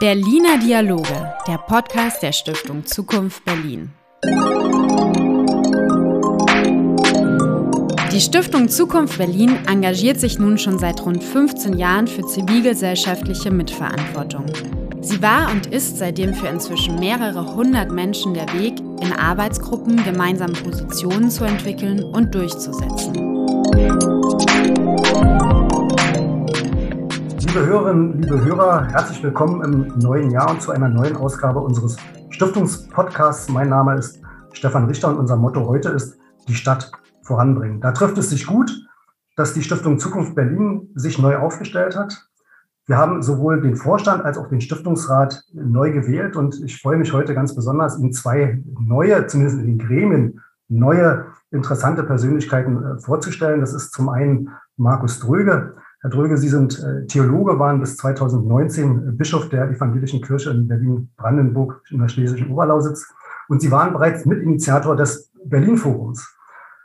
Berliner Dialoge, der Podcast der Stiftung Zukunft Berlin. Die Stiftung Zukunft Berlin engagiert sich nun schon seit rund 15 Jahren für zivilgesellschaftliche Mitverantwortung. Sie war und ist seitdem für inzwischen mehrere hundert Menschen der Weg, in Arbeitsgruppen gemeinsam Positionen zu entwickeln und durchzusetzen. Liebe Hörerinnen, liebe Hörer, herzlich willkommen im neuen Jahr und zu einer neuen Ausgabe unseres Stiftungspodcasts. Mein Name ist Stefan Richter und unser Motto heute ist die Stadt voranbringen. Da trifft es sich gut, dass die Stiftung Zukunft Berlin sich neu aufgestellt hat. Wir haben sowohl den Vorstand als auch den Stiftungsrat neu gewählt und ich freue mich heute ganz besonders, Ihnen zwei neue, zumindest in den Gremien, neue interessante Persönlichkeiten äh, vorzustellen. Das ist zum einen Markus Dröge. Herr Dröge, Sie sind äh, Theologe, waren bis 2019 Bischof der Evangelischen Kirche in Berlin-Brandenburg in der Schlesischen Oberlausitz und Sie waren bereits Mitinitiator des Berlin-Forums.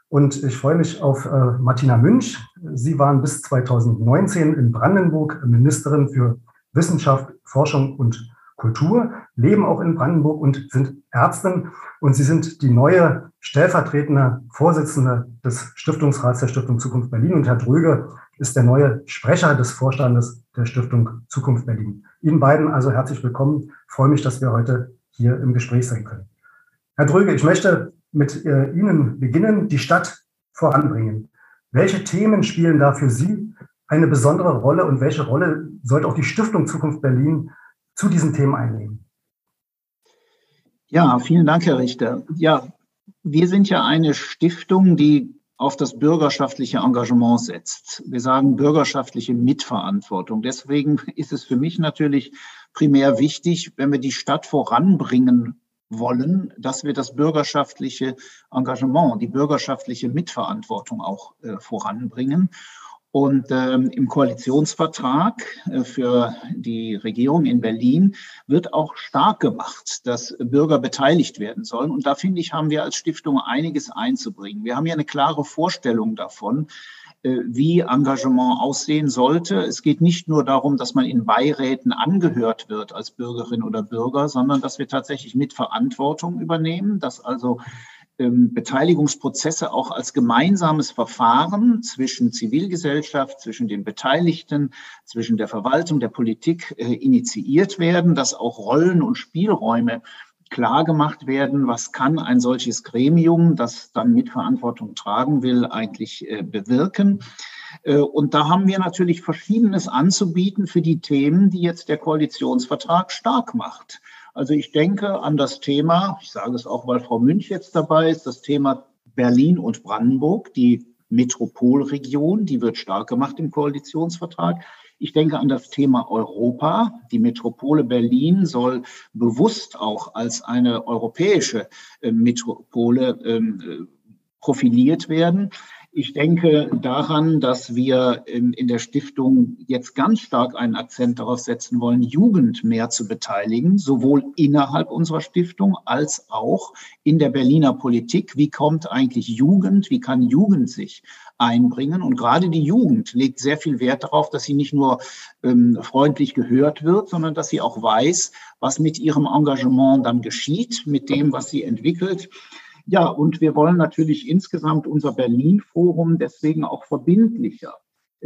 Und ich freue mich auf äh, Martina Münch. Sie waren bis 2019 in Brandenburg Ministerin für Wissenschaft, Forschung und Kultur, leben auch in Brandenburg und sind Ärztin. Und Sie sind die neue stellvertretende Vorsitzende des Stiftungsrats der Stiftung Zukunft Berlin. Und Herr Dröge ist der neue Sprecher des Vorstandes der Stiftung Zukunft Berlin. Ihnen beiden also herzlich willkommen. Ich freue mich, dass wir heute hier im Gespräch sein können. Herr Dröge, ich möchte mit äh, Ihnen beginnen, die Stadt voranbringen. Welche Themen spielen da für Sie eine besondere Rolle und welche Rolle sollte auch die Stiftung Zukunft Berlin zu diesen Themen einnehmen? Ja, vielen Dank, Herr Richter. Ja, wir sind ja eine Stiftung, die auf das bürgerschaftliche Engagement setzt. Wir sagen bürgerschaftliche Mitverantwortung. Deswegen ist es für mich natürlich primär wichtig, wenn wir die Stadt voranbringen wollen, dass wir das bürgerschaftliche Engagement, die bürgerschaftliche Mitverantwortung auch äh, voranbringen. Und ähm, im Koalitionsvertrag äh, für die Regierung in Berlin wird auch stark gemacht, dass Bürger beteiligt werden sollen. Und da finde ich, haben wir als Stiftung einiges einzubringen. Wir haben ja eine klare Vorstellung davon, äh, wie Engagement aussehen sollte. Es geht nicht nur darum, dass man in Beiräten angehört wird als Bürgerin oder Bürger, sondern dass wir tatsächlich mit Verantwortung übernehmen, dass also Beteiligungsprozesse auch als gemeinsames Verfahren zwischen Zivilgesellschaft, zwischen den Beteiligten, zwischen der Verwaltung, der Politik äh, initiiert werden, dass auch Rollen und Spielräume klar gemacht werden, was kann ein solches Gremium, das dann Mitverantwortung tragen will, eigentlich äh, bewirken. Äh, und da haben wir natürlich Verschiedenes anzubieten für die Themen, die jetzt der Koalitionsvertrag stark macht. Also ich denke an das Thema, ich sage es auch, weil Frau Münch jetzt dabei ist, das Thema Berlin und Brandenburg, die Metropolregion, die wird stark gemacht im Koalitionsvertrag. Ich denke an das Thema Europa. Die Metropole Berlin soll bewusst auch als eine europäische äh, Metropole ähm, äh, profiliert werden. Ich denke daran, dass wir in der Stiftung jetzt ganz stark einen Akzent darauf setzen wollen, Jugend mehr zu beteiligen, sowohl innerhalb unserer Stiftung als auch in der Berliner Politik. Wie kommt eigentlich Jugend? Wie kann Jugend sich einbringen? Und gerade die Jugend legt sehr viel Wert darauf, dass sie nicht nur ähm, freundlich gehört wird, sondern dass sie auch weiß, was mit ihrem Engagement dann geschieht, mit dem, was sie entwickelt. Ja, und wir wollen natürlich insgesamt unser Berlin-Forum deswegen auch verbindlicher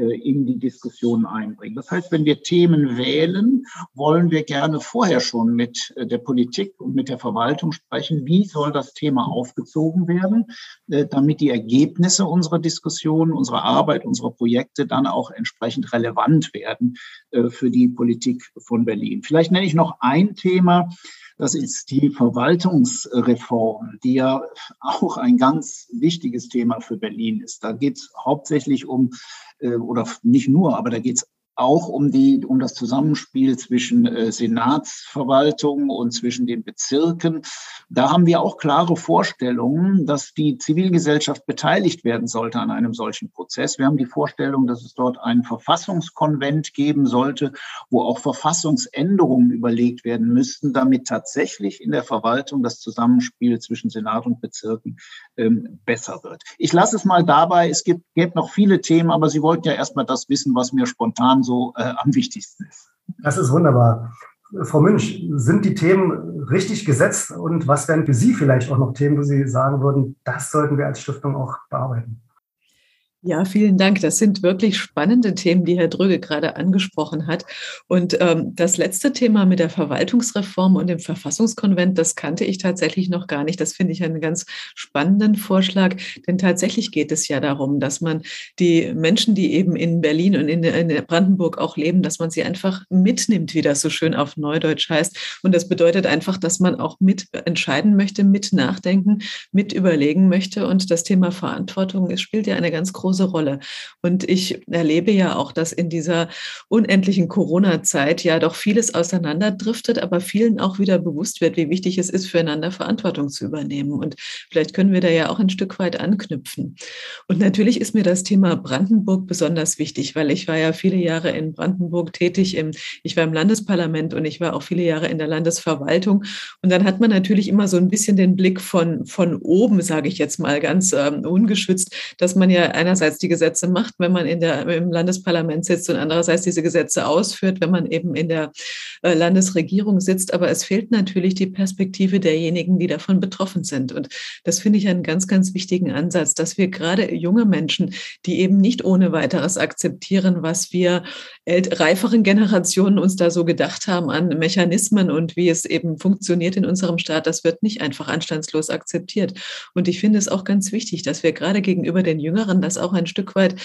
in die Diskussion einbringen. Das heißt, wenn wir Themen wählen, wollen wir gerne vorher schon mit äh, der Politik und mit der Verwaltung sprechen, wie soll das Thema aufgezogen werden, äh, damit die Ergebnisse unserer Diskussion, unserer Arbeit, unserer Projekte dann auch entsprechend relevant werden für die Politik von Berlin. Vielleicht nenne ich noch ein Thema, das ist die Verwaltungsreform, die ja auch ein ganz wichtiges Thema für Berlin ist. Da geht es hauptsächlich um, äh, oder nicht nur, aber da geht es auch um die, um das Zusammenspiel zwischen äh, Senatsverwaltung und zwischen den Bezirken. Da haben wir auch klare Vorstellungen, dass die Zivilgesellschaft beteiligt werden sollte an einem solchen Prozess. Wir haben die Vorstellung, dass es dort einen Verfassungskonvent geben sollte, wo auch Verfassungsänderungen überlegt werden müssten, damit tatsächlich in der Verwaltung das Zusammenspiel zwischen Senat und Bezirken ähm, besser wird. Ich lasse es mal dabei. Es gibt, gibt noch viele Themen, aber Sie wollten ja erstmal das wissen, was mir spontan so äh, am wichtigsten ist. Das ist wunderbar. Frau Münch, sind die Themen richtig gesetzt und was wären für Sie vielleicht auch noch Themen, wo Sie sagen würden, das sollten wir als Stiftung auch bearbeiten? Ja, vielen Dank. Das sind wirklich spannende Themen, die Herr Dröge gerade angesprochen hat. Und ähm, das letzte Thema mit der Verwaltungsreform und dem Verfassungskonvent, das kannte ich tatsächlich noch gar nicht. Das finde ich einen ganz spannenden Vorschlag, denn tatsächlich geht es ja darum, dass man die Menschen, die eben in Berlin und in, in Brandenburg auch leben, dass man sie einfach mitnimmt, wie das so schön auf Neudeutsch heißt. Und das bedeutet einfach, dass man auch mit entscheiden möchte, mit nachdenken, mit überlegen möchte. Und das Thema Verantwortung es spielt ja eine ganz große große Rolle. Und ich erlebe ja auch, dass in dieser unendlichen Corona-Zeit ja doch vieles auseinanderdriftet, aber vielen auch wieder bewusst wird, wie wichtig es ist, füreinander Verantwortung zu übernehmen. Und vielleicht können wir da ja auch ein Stück weit anknüpfen. Und natürlich ist mir das Thema Brandenburg besonders wichtig, weil ich war ja viele Jahre in Brandenburg tätig. Im, ich war im Landesparlament und ich war auch viele Jahre in der Landesverwaltung. Und dann hat man natürlich immer so ein bisschen den Blick von, von oben, sage ich jetzt mal ganz ähm, ungeschützt, dass man ja einer einerseits die Gesetze macht, wenn man in der, im Landesparlament sitzt und andererseits diese Gesetze ausführt, wenn man eben in der äh, Landesregierung sitzt. Aber es fehlt natürlich die Perspektive derjenigen, die davon betroffen sind. Und das finde ich einen ganz, ganz wichtigen Ansatz, dass wir gerade junge Menschen, die eben nicht ohne weiteres akzeptieren, was wir reiferen Generationen uns da so gedacht haben an Mechanismen und wie es eben funktioniert in unserem Staat, das wird nicht einfach anstandslos akzeptiert. Und ich finde es auch ganz wichtig, dass wir gerade gegenüber den Jüngeren das auch ein Stück weit,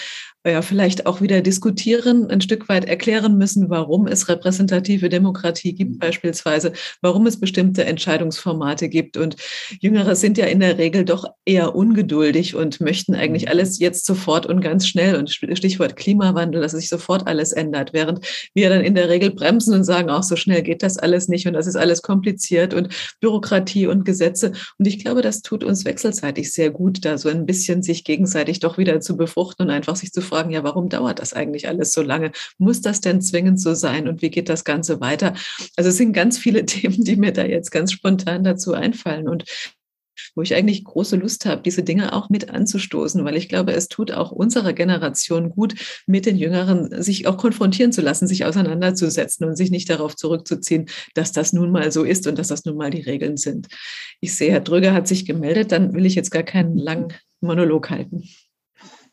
ja, vielleicht auch wieder diskutieren, ein Stück weit erklären müssen, warum es repräsentative Demokratie gibt, beispielsweise, warum es bestimmte Entscheidungsformate gibt. Und Jüngere sind ja in der Regel doch eher ungeduldig und möchten eigentlich alles jetzt sofort und ganz schnell. Und Stichwort Klimawandel, dass sich sofort alles ändert, während wir dann in der Regel bremsen und sagen, auch so schnell geht das alles nicht und das ist alles kompliziert und Bürokratie und Gesetze. Und ich glaube, das tut uns wechselseitig sehr gut, da so ein bisschen sich gegenseitig doch wieder zu befruchten und einfach sich zu fragen, ja, warum dauert das eigentlich alles so lange? Muss das denn zwingend so sein und wie geht das Ganze weiter? Also es sind ganz viele Themen, die mir da jetzt ganz spontan dazu einfallen und wo ich eigentlich große Lust habe, diese Dinge auch mit anzustoßen, weil ich glaube, es tut auch unserer Generation gut, mit den Jüngeren sich auch konfrontieren zu lassen, sich auseinanderzusetzen und sich nicht darauf zurückzuziehen, dass das nun mal so ist und dass das nun mal die Regeln sind. Ich sehe, Herr Dröger hat sich gemeldet, dann will ich jetzt gar keinen langen Monolog halten.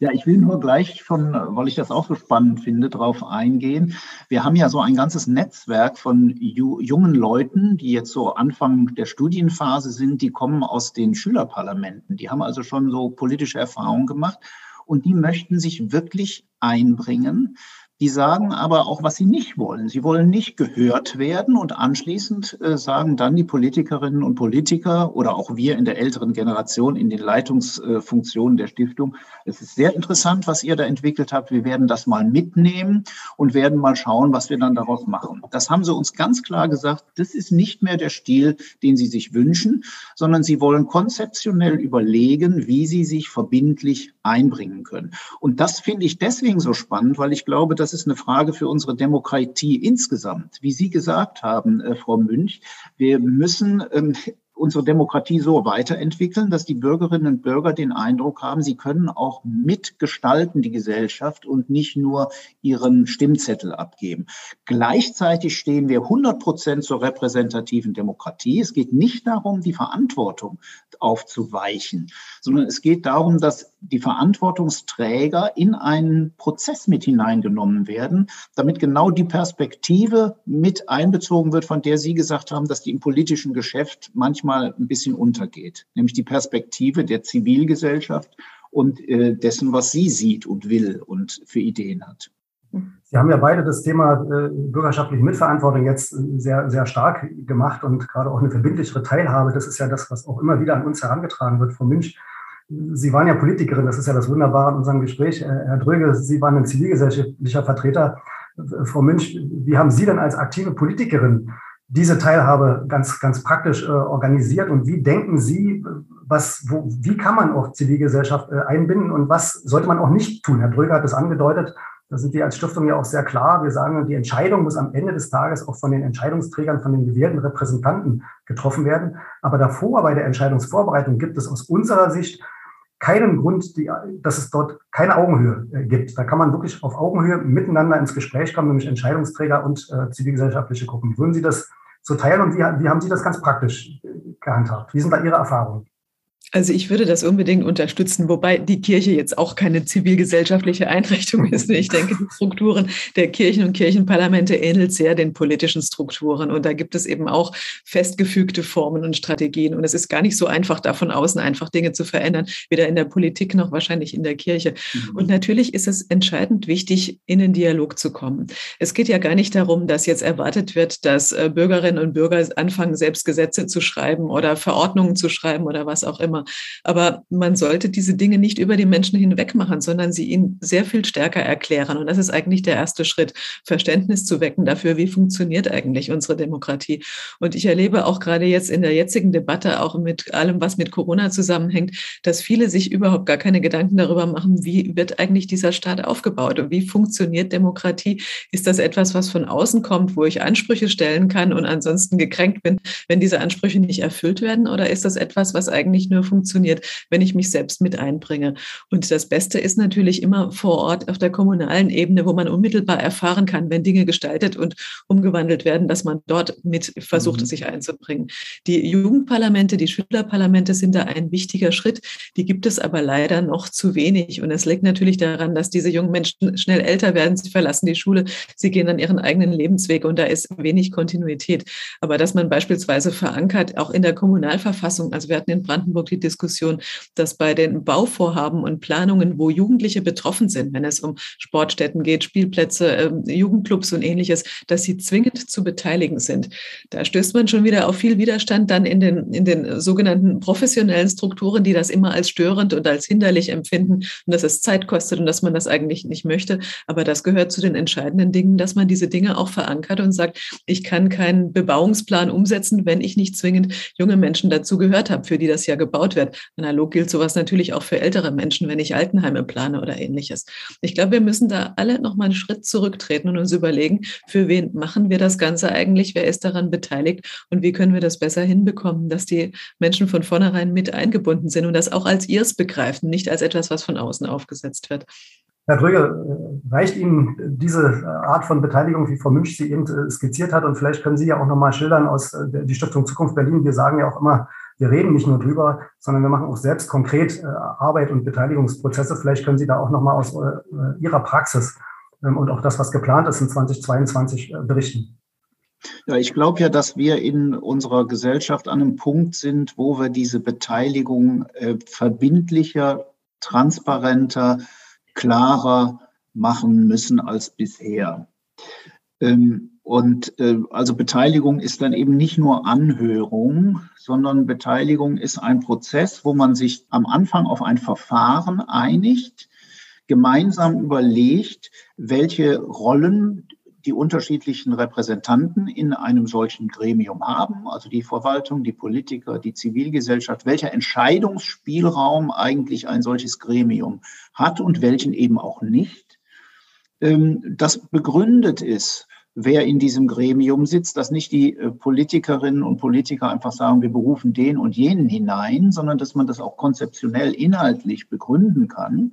Ja, ich will nur gleich schon, weil ich das auch so spannend finde, darauf eingehen. Wir haben ja so ein ganzes Netzwerk von jungen Leuten, die jetzt so Anfang der Studienphase sind, die kommen aus den Schülerparlamenten. Die haben also schon so politische Erfahrungen gemacht und die möchten sich wirklich einbringen. Die sagen aber auch, was sie nicht wollen. Sie wollen nicht gehört werden und anschließend äh, sagen dann die Politikerinnen und Politiker oder auch wir in der älteren Generation in den Leitungsfunktionen der Stiftung, es ist sehr interessant, was ihr da entwickelt habt. Wir werden das mal mitnehmen und werden mal schauen, was wir dann daraus machen. Das haben sie uns ganz klar gesagt, das ist nicht mehr der Stil, den sie sich wünschen, sondern sie wollen konzeptionell überlegen, wie sie sich verbindlich einbringen können. Und das finde ich deswegen so spannend, weil ich glaube, dass das ist eine Frage für unsere Demokratie insgesamt. Wie Sie gesagt haben, äh, Frau Münch, wir müssen ähm, unsere Demokratie so weiterentwickeln, dass die Bürgerinnen und Bürger den Eindruck haben, sie können auch mitgestalten die Gesellschaft und nicht nur ihren Stimmzettel abgeben. Gleichzeitig stehen wir 100 Prozent zur repräsentativen Demokratie. Es geht nicht darum, die Verantwortung aufzuweichen, sondern es geht darum, dass die Verantwortungsträger in einen Prozess mit hineingenommen werden, damit genau die Perspektive mit einbezogen wird, von der Sie gesagt haben, dass die im politischen Geschäft manchmal ein bisschen untergeht, nämlich die Perspektive der Zivilgesellschaft und äh, dessen, was sie sieht und will und für Ideen hat. Sie haben ja beide das Thema äh, bürgerschaftliche Mitverantwortung jetzt sehr, sehr stark gemacht und gerade auch eine verbindlichere Teilhabe. Das ist ja das, was auch immer wieder an uns herangetragen wird. Frau Münch, Sie waren ja Politikerin, das ist ja das Wunderbare an unserem Gespräch. Äh, Herr Dröge, Sie waren ein zivilgesellschaftlicher Vertreter. Frau Münch, wie haben Sie denn als aktive Politikerin diese Teilhabe ganz, ganz praktisch äh, organisiert und wie denken Sie, was, wo, wie kann man auch Zivilgesellschaft äh, einbinden und was sollte man auch nicht tun? Herr Dröger hat es angedeutet, da sind wir als Stiftung ja auch sehr klar. Wir sagen, die Entscheidung muss am Ende des Tages auch von den Entscheidungsträgern, von den gewählten Repräsentanten getroffen werden. Aber davor, bei der Entscheidungsvorbereitung, gibt es aus unserer Sicht keinen Grund, die, dass es dort keine Augenhöhe äh, gibt. Da kann man wirklich auf Augenhöhe miteinander ins Gespräch kommen, nämlich Entscheidungsträger und äh, zivilgesellschaftliche Gruppen. Würden Sie das so teilen und wie, wie haben Sie das ganz praktisch gehandhabt? Wie sind da Ihre Erfahrungen? Also ich würde das unbedingt unterstützen, wobei die Kirche jetzt auch keine zivilgesellschaftliche Einrichtung ist. Ich denke, die Strukturen der Kirchen und Kirchenparlamente ähnelt sehr den politischen Strukturen. Und da gibt es eben auch festgefügte Formen und Strategien. Und es ist gar nicht so einfach, da von außen einfach Dinge zu verändern, weder in der Politik noch wahrscheinlich in der Kirche. Mhm. Und natürlich ist es entscheidend wichtig, in den Dialog zu kommen. Es geht ja gar nicht darum, dass jetzt erwartet wird, dass äh, Bürgerinnen und Bürger anfangen, selbst Gesetze zu schreiben oder Verordnungen zu schreiben oder was auch immer. Aber man sollte diese Dinge nicht über die Menschen hinweg machen, sondern sie ihnen sehr viel stärker erklären. Und das ist eigentlich der erste Schritt, Verständnis zu wecken dafür, wie funktioniert eigentlich unsere Demokratie. Und ich erlebe auch gerade jetzt in der jetzigen Debatte, auch mit allem, was mit Corona zusammenhängt, dass viele sich überhaupt gar keine Gedanken darüber machen, wie wird eigentlich dieser Staat aufgebaut und wie funktioniert Demokratie? Ist das etwas, was von außen kommt, wo ich Ansprüche stellen kann und ansonsten gekränkt bin, wenn diese Ansprüche nicht erfüllt werden? Oder ist das etwas, was eigentlich nur funktioniert, wenn ich mich selbst mit einbringe. Und das Beste ist natürlich immer vor Ort auf der kommunalen Ebene, wo man unmittelbar erfahren kann, wenn Dinge gestaltet und umgewandelt werden, dass man dort mit versucht, mhm. sich einzubringen. Die Jugendparlamente, die Schülerparlamente sind da ein wichtiger Schritt. Die gibt es aber leider noch zu wenig. Und es liegt natürlich daran, dass diese jungen Menschen schnell älter werden. Sie verlassen die Schule, sie gehen dann ihren eigenen Lebensweg und da ist wenig Kontinuität. Aber dass man beispielsweise verankert, auch in der Kommunalverfassung, also wir hatten in Brandenburg die Diskussion, dass bei den Bauvorhaben und Planungen, wo Jugendliche betroffen sind, wenn es um Sportstätten geht, Spielplätze, ähm, Jugendclubs und ähnliches, dass sie zwingend zu beteiligen sind. Da stößt man schon wieder auf viel Widerstand dann in den, in den sogenannten professionellen Strukturen, die das immer als störend und als hinderlich empfinden und dass es Zeit kostet und dass man das eigentlich nicht möchte. Aber das gehört zu den entscheidenden Dingen, dass man diese Dinge auch verankert und sagt, ich kann keinen Bebauungsplan umsetzen, wenn ich nicht zwingend junge Menschen dazu gehört habe, für die das ja gebaut gebaut wird. Analog gilt sowas natürlich auch für ältere Menschen, wenn ich Altenheime plane oder ähnliches. Ich glaube, wir müssen da alle noch mal einen Schritt zurücktreten und uns überlegen, für wen machen wir das Ganze eigentlich, wer ist daran beteiligt und wie können wir das besser hinbekommen, dass die Menschen von vornherein mit eingebunden sind und das auch als ihrs begreifen, nicht als etwas, was von außen aufgesetzt wird. Herr Dröge, reicht Ihnen diese Art von Beteiligung, wie Frau Münch sie eben äh, skizziert hat? Und vielleicht können Sie ja auch nochmal schildern aus äh, die Stiftung Zukunft Berlin. Wir sagen ja auch immer, wir reden nicht nur drüber, sondern wir machen auch selbst konkret äh, Arbeit und Beteiligungsprozesse. Vielleicht können Sie da auch nochmal aus äh, Ihrer Praxis ähm, und auch das, was geplant ist in 2022, äh, berichten. Ja, ich glaube ja, dass wir in unserer Gesellschaft an einem Punkt sind, wo wir diese Beteiligung äh, verbindlicher, transparenter, klarer machen müssen als bisher. Ähm, und äh, also Beteiligung ist dann eben nicht nur Anhörung, sondern Beteiligung ist ein Prozess, wo man sich am Anfang auf ein Verfahren einigt, gemeinsam überlegt, welche Rollen die unterschiedlichen Repräsentanten in einem solchen Gremium haben, also die Verwaltung, die Politiker, die Zivilgesellschaft, welcher Entscheidungsspielraum eigentlich ein solches Gremium hat und welchen eben auch nicht. Ähm, das begründet ist wer in diesem Gremium sitzt, dass nicht die äh, Politikerinnen und Politiker einfach sagen, wir berufen den und jenen hinein, sondern dass man das auch konzeptionell inhaltlich begründen kann,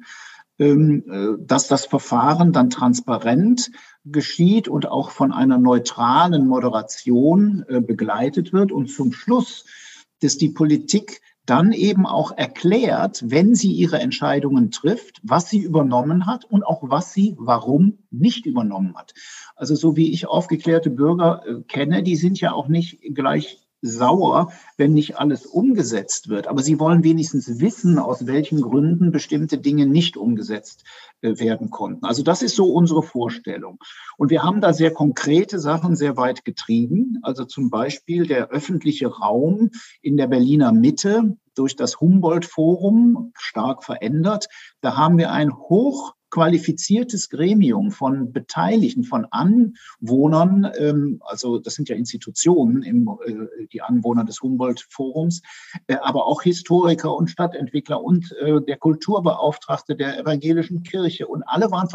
ähm, äh, dass das Verfahren dann transparent geschieht und auch von einer neutralen Moderation äh, begleitet wird und zum Schluss, dass die Politik dann eben auch erklärt, wenn sie ihre Entscheidungen trifft, was sie übernommen hat und auch was sie warum nicht übernommen hat. Also so wie ich aufgeklärte Bürger äh, kenne, die sind ja auch nicht gleich sauer, wenn nicht alles umgesetzt wird. Aber sie wollen wenigstens wissen, aus welchen Gründen bestimmte Dinge nicht umgesetzt äh, werden konnten. Also das ist so unsere Vorstellung. Und wir haben da sehr konkrete Sachen sehr weit getrieben. Also zum Beispiel der öffentliche Raum in der Berliner Mitte durch das Humboldt-Forum stark verändert. Da haben wir ein hoch qualifiziertes Gremium von Beteiligten, von Anwohnern, ähm, also das sind ja Institutionen, im, äh, die Anwohner des Humboldt-Forums, äh, aber auch Historiker und Stadtentwickler und äh, der Kulturbeauftragte der evangelischen Kirche und alle waren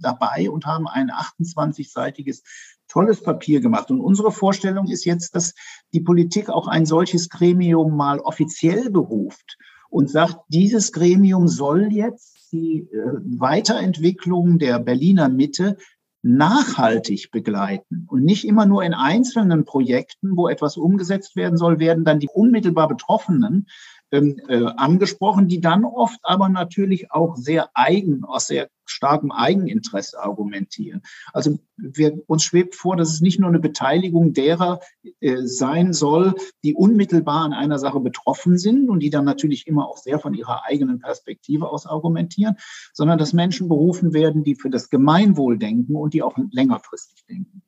dabei und haben ein 28-seitiges tolles Papier gemacht. Und unsere Vorstellung ist jetzt, dass die Politik auch ein solches Gremium mal offiziell beruft und sagt, dieses Gremium soll jetzt die äh, Weiterentwicklung der Berliner Mitte nachhaltig begleiten und nicht immer nur in einzelnen Projekten, wo etwas umgesetzt werden soll, werden dann die unmittelbar Betroffenen ähm, äh, angesprochen, die dann oft aber natürlich auch sehr eigen, aus sehr starkem Eigeninteresse argumentieren. Also wir, uns schwebt vor, dass es nicht nur eine Beteiligung derer äh, sein soll, die unmittelbar an einer Sache betroffen sind und die dann natürlich immer auch sehr von ihrer eigenen Perspektive aus argumentieren, sondern dass Menschen berufen werden, die für das Gemeinwohl denken und die auch längerfristig denken.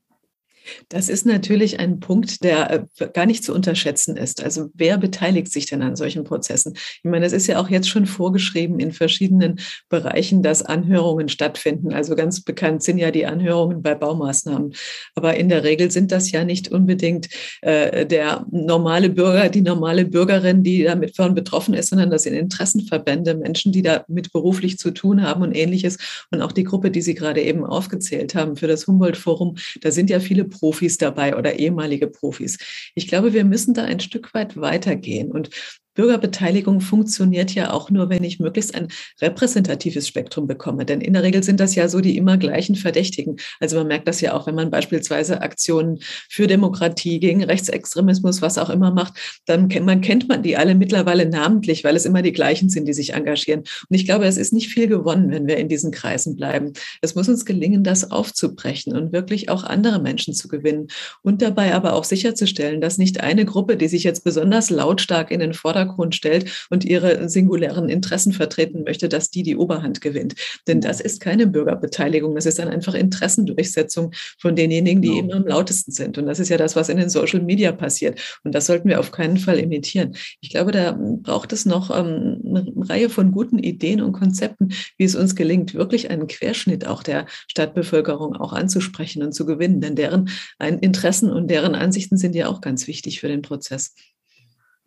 Das ist natürlich ein Punkt, der äh, gar nicht zu unterschätzen ist. Also wer beteiligt sich denn an solchen Prozessen? Ich meine, es ist ja auch jetzt schon vorgeschrieben in verschiedenen Bereichen, dass Anhörungen stattfinden. Also ganz bekannt sind ja die Anhörungen bei Baumaßnahmen. Aber in der Regel sind das ja nicht unbedingt äh, der normale Bürger, die normale Bürgerin, die damit von betroffen ist, sondern das sind Interessenverbände, Menschen, die damit beruflich zu tun haben und ähnliches. Und auch die Gruppe, die Sie gerade eben aufgezählt haben für das Humboldt-Forum, da sind ja viele Profis dabei oder ehemalige Profis. Ich glaube, wir müssen da ein Stück weit weitergehen. Und Bürgerbeteiligung funktioniert ja auch nur, wenn ich möglichst ein repräsentatives Spektrum bekomme. Denn in der Regel sind das ja so die immer gleichen Verdächtigen. Also man merkt das ja auch, wenn man beispielsweise Aktionen für Demokratie, gegen Rechtsextremismus, was auch immer macht, dann kennt man, kennt man die alle mittlerweile namentlich, weil es immer die gleichen sind, die sich engagieren. Und ich glaube, es ist nicht viel gewonnen, wenn wir in diesen Kreisen bleiben. Es muss uns gelingen, das aufzubrechen und wirklich auch andere Menschen zu gewinnen und dabei aber auch sicherzustellen, dass nicht eine Gruppe, die sich jetzt besonders lautstark in den Vordergrund Vordergrund stellt und ihre singulären Interessen vertreten möchte, dass die die Oberhand gewinnt. Denn das ist keine Bürgerbeteiligung, das ist dann einfach Interessendurchsetzung von denjenigen, die genau. eben am lautesten sind. Und das ist ja das, was in den Social Media passiert. Und das sollten wir auf keinen Fall imitieren. Ich glaube, da braucht es noch ähm, eine Reihe von guten Ideen und Konzepten, wie es uns gelingt, wirklich einen Querschnitt auch der Stadtbevölkerung auch anzusprechen und zu gewinnen. Denn deren Interessen und deren Ansichten sind ja auch ganz wichtig für den Prozess.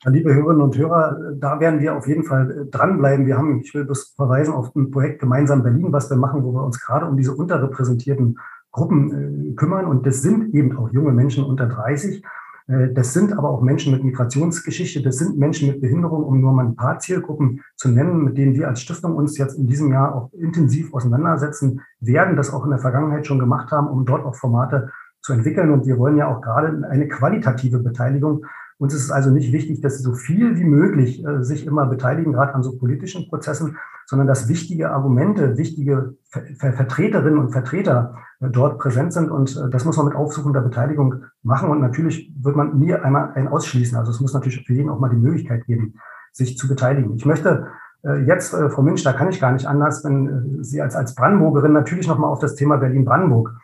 Liebe Hörerinnen und Hörer, da werden wir auf jeden Fall äh, dranbleiben. Wir haben, ich will das verweisen auf ein Projekt Gemeinsam Berlin, was wir machen, wo wir uns gerade um diese unterrepräsentierten Gruppen äh, kümmern. Und das sind eben auch junge Menschen unter 30. Äh, das sind aber auch Menschen mit Migrationsgeschichte. Das sind Menschen mit Behinderung, um nur mal ein paar Zielgruppen zu nennen, mit denen wir als Stiftung uns jetzt in diesem Jahr auch intensiv auseinandersetzen werden, das auch in der Vergangenheit schon gemacht haben, um dort auch Formate zu entwickeln. Und wir wollen ja auch gerade eine qualitative Beteiligung uns ist es also nicht wichtig, dass sie so viel wie möglich äh, sich immer beteiligen, gerade an so politischen Prozessen, sondern dass wichtige Argumente, wichtige Ver Vertreterinnen und Vertreter äh, dort präsent sind. Und äh, das muss man mit aufsuchender Beteiligung machen. Und natürlich wird man nie einmal einen ausschließen. Also es muss natürlich für jeden auch mal die Möglichkeit geben, sich zu beteiligen. Ich möchte äh, jetzt, äh, Frau Münch, da kann ich gar nicht anders, wenn äh, Sie als, als Brandenburgerin natürlich nochmal auf das Thema Berlin-Brandenburg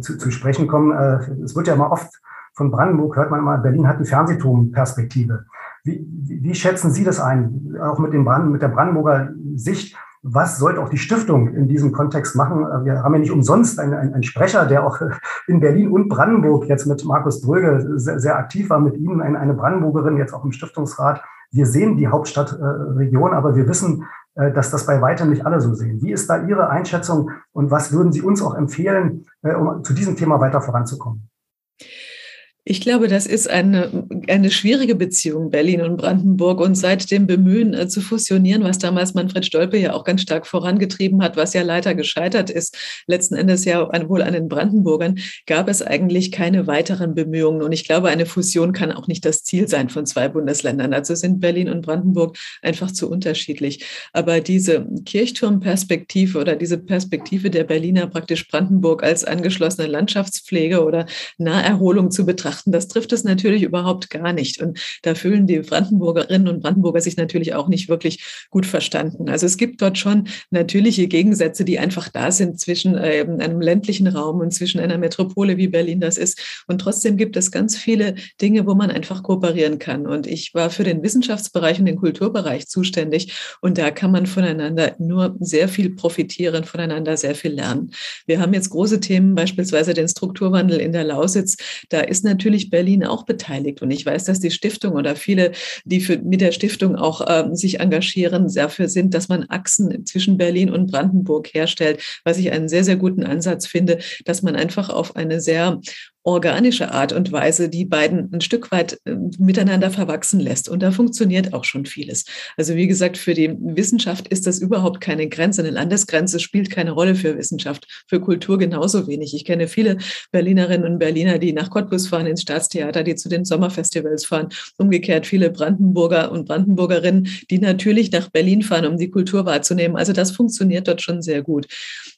zu, zu sprechen kommen. Es wird ja immer oft von Brandenburg hört man immer, Berlin hat die Fernsehturmperspektive. Wie, wie, schätzen Sie das ein, auch mit, dem Brand, mit der Brandenburger Sicht? Was sollte auch die Stiftung in diesem Kontext machen? Wir haben ja nicht umsonst einen, einen, Sprecher, der auch in Berlin und Brandenburg jetzt mit Markus Dröge sehr, sehr aktiv war, mit Ihnen eine, eine Brandenburgerin jetzt auch im Stiftungsrat. Wir sehen die Hauptstadtregion, aber wir wissen, äh, dass das bei weitem nicht alle so sehen. Wie ist da Ihre Einschätzung und was würden Sie uns auch empfehlen, äh, um zu diesem Thema weiter voranzukommen? Ich glaube, das ist eine, eine schwierige Beziehung, Berlin und Brandenburg. Und seit dem Bemühen äh, zu fusionieren, was damals Manfred Stolpe ja auch ganz stark vorangetrieben hat, was ja leider gescheitert ist, letzten Endes ja wohl an den Brandenburgern, gab es eigentlich keine weiteren Bemühungen. Und ich glaube, eine Fusion kann auch nicht das Ziel sein von zwei Bundesländern. Also sind Berlin und Brandenburg einfach zu unterschiedlich. Aber diese Kirchturmperspektive oder diese Perspektive der Berliner praktisch Brandenburg als angeschlossene Landschaftspflege oder Naherholung zu betrachten, betrachten, das trifft es natürlich überhaupt gar nicht. Und da fühlen die Brandenburgerinnen und Brandenburger sich natürlich auch nicht wirklich gut verstanden. Also es gibt dort schon natürliche Gegensätze, die einfach da sind zwischen äh, einem ländlichen Raum und zwischen einer Metropole wie Berlin das ist. Und trotzdem gibt es ganz viele Dinge, wo man einfach kooperieren kann. Und ich war für den Wissenschaftsbereich und den Kulturbereich zuständig. Und da kann man voneinander nur sehr viel profitieren, voneinander sehr viel lernen. Wir haben jetzt große Themen, beispielsweise den Strukturwandel in der Lausitz. Da ist natürlich natürlich Berlin auch beteiligt. Und ich weiß, dass die Stiftung oder viele, die für, mit der Stiftung auch ähm, sich engagieren, dafür sind, dass man Achsen zwischen Berlin und Brandenburg herstellt, was ich einen sehr, sehr guten Ansatz finde, dass man einfach auf eine sehr organische Art und Weise die beiden ein Stück weit äh, miteinander verwachsen lässt. Und da funktioniert auch schon vieles. Also wie gesagt, für die Wissenschaft ist das überhaupt keine Grenze. Eine Landesgrenze spielt keine Rolle für Wissenschaft, für Kultur genauso wenig. Ich kenne viele Berlinerinnen und Berliner, die nach Cottbus fahren ins Staatstheater, die zu den Sommerfestivals fahren. Umgekehrt viele Brandenburger und Brandenburgerinnen, die natürlich nach Berlin fahren, um die Kultur wahrzunehmen. Also das funktioniert dort schon sehr gut.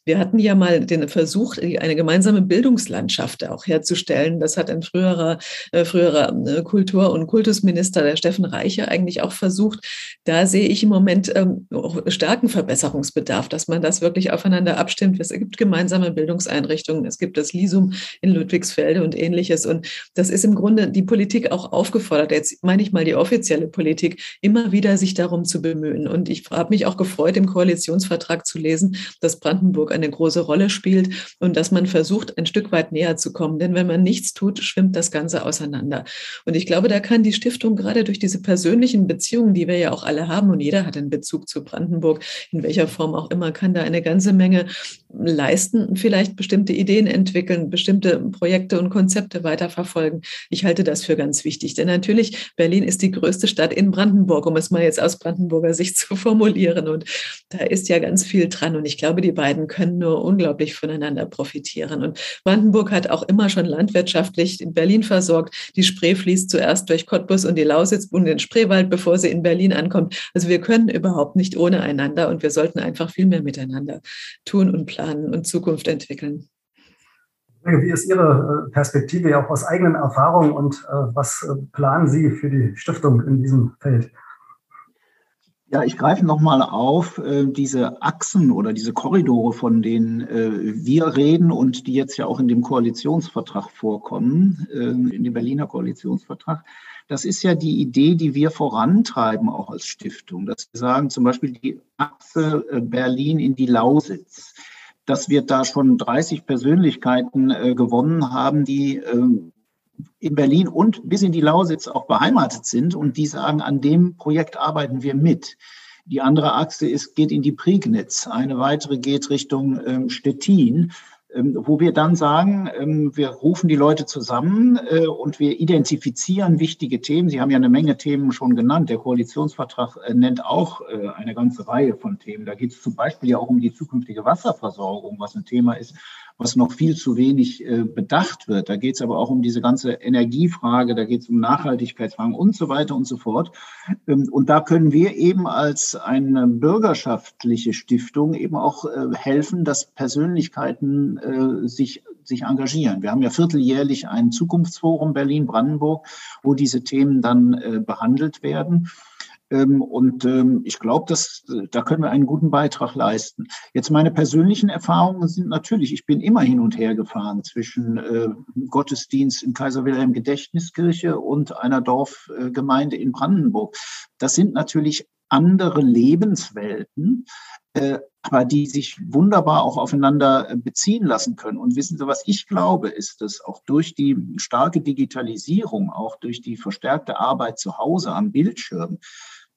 Wir hatten ja mal den Versuch, eine gemeinsame Bildungslandschaft auch herzustellen. Das hat ein früherer, äh, früherer äh, Kultur- und Kultusminister, der Steffen Reiche, eigentlich auch versucht. Da sehe ich im Moment ähm, starken Verbesserungsbedarf, dass man das wirklich aufeinander abstimmt. Es gibt gemeinsame Bildungseinrichtungen, es gibt das Lisum in Ludwigsfelde und ähnliches. Und das ist im Grunde die Politik auch aufgefordert, jetzt meine ich mal die offizielle Politik, immer wieder sich darum zu bemühen. Und ich habe mich auch gefreut, im Koalitionsvertrag zu lesen, dass Brandenburg eine große Rolle spielt und dass man versucht, ein Stück weit näher zu kommen. Denn wenn man nichts tut, schwimmt das Ganze auseinander. Und ich glaube, da kann die Stiftung gerade durch diese persönlichen Beziehungen, die wir ja auch alle haben, und jeder hat einen Bezug zu Brandenburg, in welcher Form auch immer, kann da eine ganze Menge leisten, vielleicht bestimmte Ideen entwickeln, bestimmte Projekte und Konzepte weiterverfolgen. Ich halte das für ganz wichtig. Denn natürlich, Berlin ist die größte Stadt in Brandenburg, um es mal jetzt aus Brandenburger Sicht zu formulieren. Und da ist ja ganz viel dran. Und ich glaube, die beiden können nur unglaublich voneinander profitieren. Und Brandenburg hat auch immer schon landwirtschaftlich in Berlin versorgt. Die Spree fließt zuerst durch Cottbus und die Lausitz und den Spreewald, bevor sie in Berlin ankommt. Also wir können überhaupt nicht ohne einander und wir sollten einfach viel mehr miteinander tun und planen und Zukunft entwickeln. Wie ist Ihre äh, Perspektive ja auch aus eigenen Erfahrungen und äh, was äh, planen Sie für die Stiftung in diesem Feld? Ja, ich greife nochmal auf äh, diese Achsen oder diese Korridore, von denen äh, wir reden und die jetzt ja auch in dem Koalitionsvertrag vorkommen, äh, in dem Berliner Koalitionsvertrag. Das ist ja die Idee, die wir vorantreiben, auch als Stiftung, dass wir sagen, zum Beispiel die Achse äh, Berlin in die Lausitz, dass wir da schon 30 Persönlichkeiten äh, gewonnen haben, die äh, in Berlin und bis in die Lausitz auch beheimatet sind und die sagen, an dem Projekt arbeiten wir mit. Die andere Achse ist, geht in die Prignitz, eine weitere geht Richtung ähm, Stettin. Ähm, wo wir dann sagen, ähm, wir rufen die Leute zusammen äh, und wir identifizieren wichtige Themen. Sie haben ja eine Menge Themen schon genannt. Der Koalitionsvertrag äh, nennt auch äh, eine ganze Reihe von Themen. Da geht es zum Beispiel ja auch um die zukünftige Wasserversorgung, was ein Thema ist, was noch viel zu wenig bedacht wird. Da geht es aber auch um diese ganze Energiefrage, da geht es um Nachhaltigkeitsfragen und so weiter und so fort. Ähm, und da können wir eben als eine bürgerschaftliche Stiftung eben auch helfen, dass Persönlichkeiten äh, sich, sich engagieren. Wir haben ja vierteljährlich ein Zukunftsforum Berlin-Brandenburg, wo diese Themen dann äh, behandelt werden. Ähm, und ähm, ich glaube, da können wir einen guten Beitrag leisten. Jetzt meine persönlichen Erfahrungen sind natürlich, ich bin immer hin und her gefahren zwischen äh, Gottesdienst in Kaiser Wilhelm Gedächtniskirche und einer Dorfgemeinde in Brandenburg. Das sind natürlich andere Lebenswelten, äh, aber die sich wunderbar auch aufeinander äh, beziehen lassen können. Und wissen Sie, was ich glaube, ist, dass auch durch die starke Digitalisierung, auch durch die verstärkte Arbeit zu Hause am Bildschirm,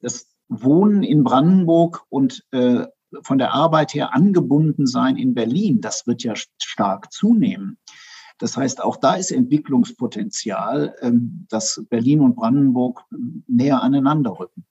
das Wohnen in Brandenburg und äh, von der Arbeit her angebunden sein in Berlin, das wird ja stark zunehmen. Das heißt, auch da ist Entwicklungspotenzial, ähm, dass Berlin und Brandenburg näher aneinander rücken.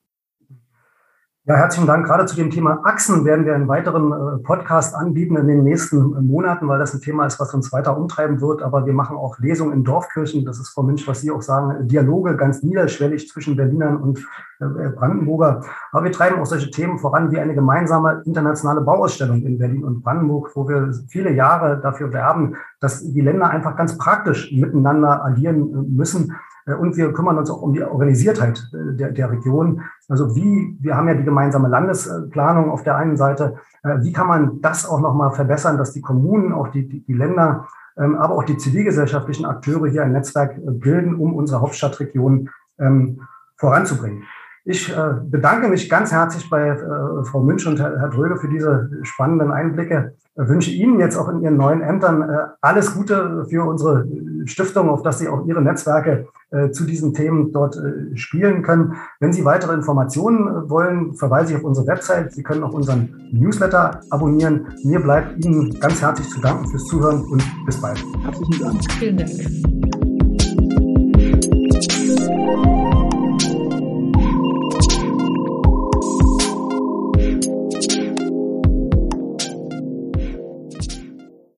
Ja, herzlichen Dank. Gerade zu dem Thema Achsen werden wir einen weiteren äh, Podcast anbieten in den nächsten äh, Monaten, weil das ein Thema ist, was uns weiter umtreiben wird. Aber wir machen auch Lesungen in Dorfkirchen. Das ist, Frau Münch, was Sie auch sagen, Dialoge ganz niederschwellig zwischen Berlinern und äh, Brandenburger. Aber wir treiben auch solche Themen voran wie eine gemeinsame internationale Bauausstellung in Berlin und Brandenburg, wo wir viele Jahre dafür werben, dass die Länder einfach ganz praktisch miteinander agieren müssen äh, und wir kümmern uns auch um die Organisiertheit äh, der, der Region. Also wie, wir haben ja die gemeinsame Landesplanung auf der einen Seite. Äh, wie kann man das auch nochmal verbessern, dass die Kommunen, auch die, die, die Länder, ähm, aber auch die zivilgesellschaftlichen Akteure hier ein Netzwerk bilden, um unsere Hauptstadtregion ähm, voranzubringen? Ich äh, bedanke mich ganz herzlich bei äh, Frau Münch und Herr, Dröge für diese spannenden Einblicke. Ich wünsche Ihnen jetzt auch in Ihren neuen Ämtern äh, alles Gute für unsere Stiftung, auf dass Sie auch Ihre Netzwerke äh, zu diesen Themen dort äh, spielen können. Wenn Sie weitere Informationen wollen, verweise ich auf unsere Website. Sie können auch unseren Newsletter abonnieren. Mir bleibt Ihnen ganz herzlich zu danken fürs Zuhören und bis bald. Herzlichen Dank. Vielen Dank.